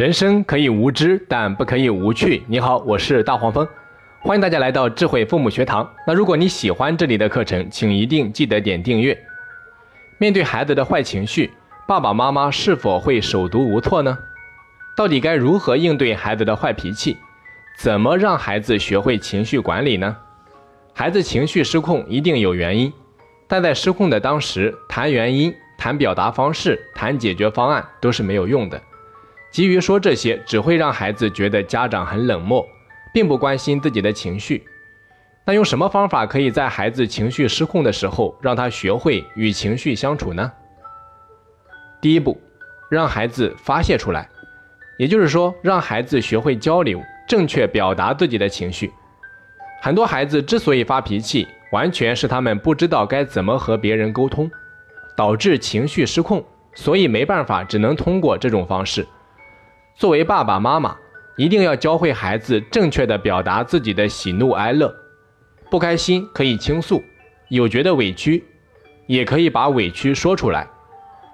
人生可以无知，但不可以无趣。你好，我是大黄蜂，欢迎大家来到智慧父母学堂。那如果你喜欢这里的课程，请一定记得点订阅。面对孩子的坏情绪，爸爸妈妈是否会手足无措呢？到底该如何应对孩子的坏脾气？怎么让孩子学会情绪管理呢？孩子情绪失控一定有原因，但在失控的当时，谈原因、谈表达方式、谈解决方案都是没有用的。急于说这些，只会让孩子觉得家长很冷漠，并不关心自己的情绪。那用什么方法可以在孩子情绪失控的时候，让他学会与情绪相处呢？第一步，让孩子发泄出来，也就是说，让孩子学会交流，正确表达自己的情绪。很多孩子之所以发脾气，完全是他们不知道该怎么和别人沟通，导致情绪失控，所以没办法，只能通过这种方式。作为爸爸妈妈，一定要教会孩子正确的表达自己的喜怒哀乐。不开心可以倾诉，有觉得委屈，也可以把委屈说出来。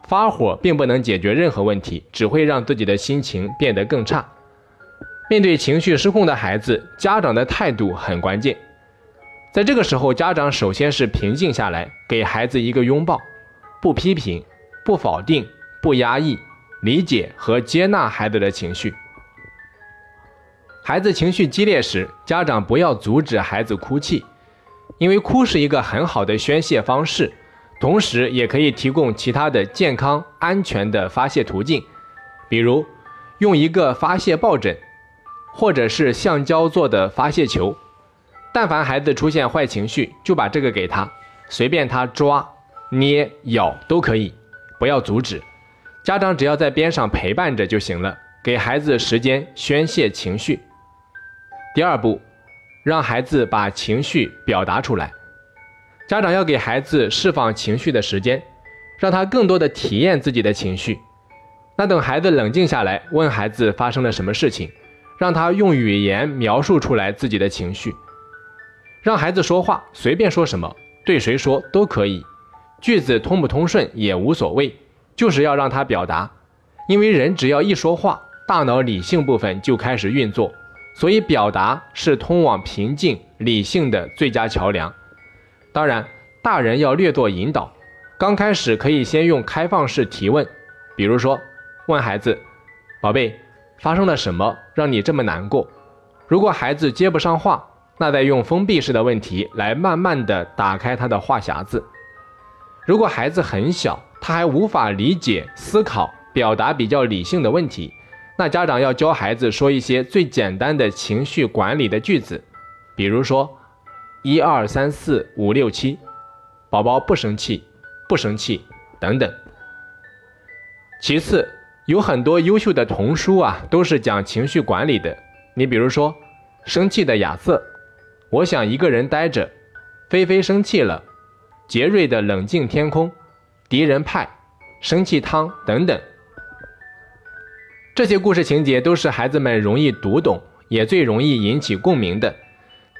发火并不能解决任何问题，只会让自己的心情变得更差。面对情绪失控的孩子，家长的态度很关键。在这个时候，家长首先是平静下来，给孩子一个拥抱，不批评，不否定，不压抑。理解和接纳孩子的情绪。孩子情绪激烈时，家长不要阻止孩子哭泣，因为哭是一个很好的宣泄方式，同时也可以提供其他的健康安全的发泄途径，比如用一个发泄抱枕，或者是橡胶做的发泄球。但凡孩子出现坏情绪，就把这个给他，随便他抓、捏、咬都可以，不要阻止。家长只要在边上陪伴着就行了，给孩子时间宣泄情绪。第二步，让孩子把情绪表达出来。家长要给孩子释放情绪的时间，让他更多的体验自己的情绪。那等孩子冷静下来，问孩子发生了什么事情，让他用语言描述出来自己的情绪。让孩子说话，随便说什么，对谁说都可以，句子通不通顺也无所谓。就是要让他表达，因为人只要一说话，大脑理性部分就开始运作，所以表达是通往平静理性的最佳桥梁。当然，大人要略作引导，刚开始可以先用开放式提问，比如说问孩子：“宝贝，发生了什么让你这么难过？”如果孩子接不上话，那再用封闭式的问题来慢慢的打开他的话匣子。如果孩子很小，他还无法理解、思考、表达比较理性的问题，那家长要教孩子说一些最简单的情绪管理的句子，比如说一二三四五六七，宝宝不生气，不生气等等。其次，有很多优秀的童书啊，都是讲情绪管理的。你比如说，生气的亚瑟，我想一个人待着，菲菲生气了，杰瑞的冷静天空。敌人派、生气汤等等，这些故事情节都是孩子们容易读懂，也最容易引起共鸣的。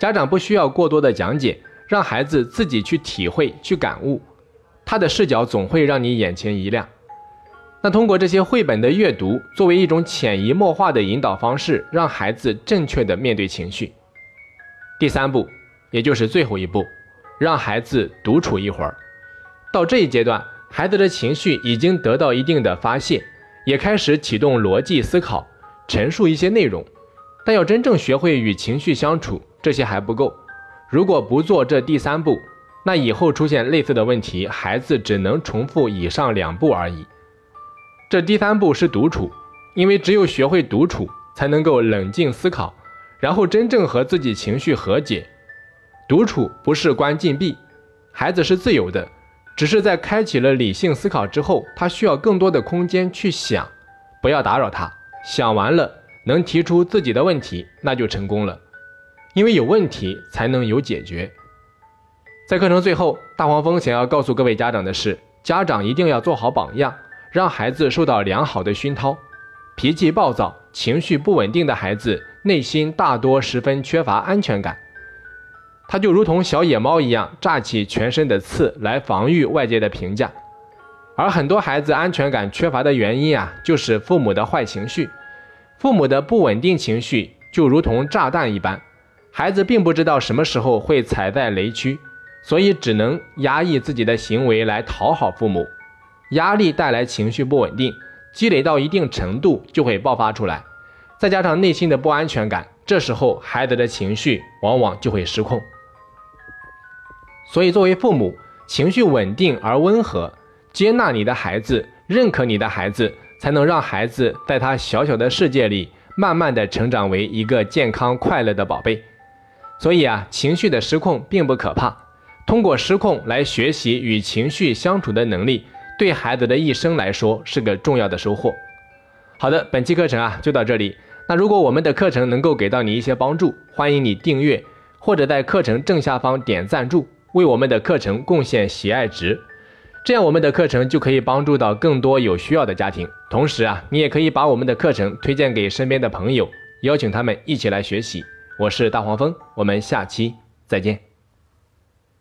家长不需要过多的讲解，让孩子自己去体会、去感悟，他的视角总会让你眼前一亮。那通过这些绘本的阅读，作为一种潜移默化的引导方式，让孩子正确的面对情绪。第三步，也就是最后一步，让孩子独处一会儿。到这一阶段。孩子的情绪已经得到一定的发泄，也开始启动逻辑思考，陈述一些内容。但要真正学会与情绪相处，这些还不够。如果不做这第三步，那以后出现类似的问题，孩子只能重复以上两步而已。这第三步是独处，因为只有学会独处，才能够冷静思考，然后真正和自己情绪和解。独处不是关禁闭，孩子是自由的。只是在开启了理性思考之后，他需要更多的空间去想，不要打扰他。想完了，能提出自己的问题，那就成功了。因为有问题才能有解决。在课程最后，大黄蜂想要告诉各位家长的是：家长一定要做好榜样，让孩子受到良好的熏陶。脾气暴躁、情绪不稳定的孩子，内心大多十分缺乏安全感。他就如同小野猫一样，炸起全身的刺来防御外界的评价。而很多孩子安全感缺乏的原因啊，就是父母的坏情绪。父母的不稳定情绪就如同炸弹一般，孩子并不知道什么时候会踩在雷区，所以只能压抑自己的行为来讨好父母。压力带来情绪不稳定，积累到一定程度就会爆发出来，再加上内心的不安全感，这时候孩子的情绪往往就会失控。所以，作为父母，情绪稳定而温和，接纳你的孩子，认可你的孩子。才能让孩子在他小小的世界里，慢慢的成长为一个健康快乐的宝贝。所以啊，情绪的失控并不可怕，通过失控来学习与情绪相处的能力，对孩子的一生来说是个重要的收获。好的，本期课程啊就到这里。那如果我们的课程能够给到你一些帮助，欢迎你订阅或者在课程正下方点赞助，为我们的课程贡献喜爱值。这样，我们的课程就可以帮助到更多有需要的家庭。同时啊，你也可以把我们的课程推荐给身边的朋友，邀请他们一起来学习。我是大黄蜂，我们下期再见。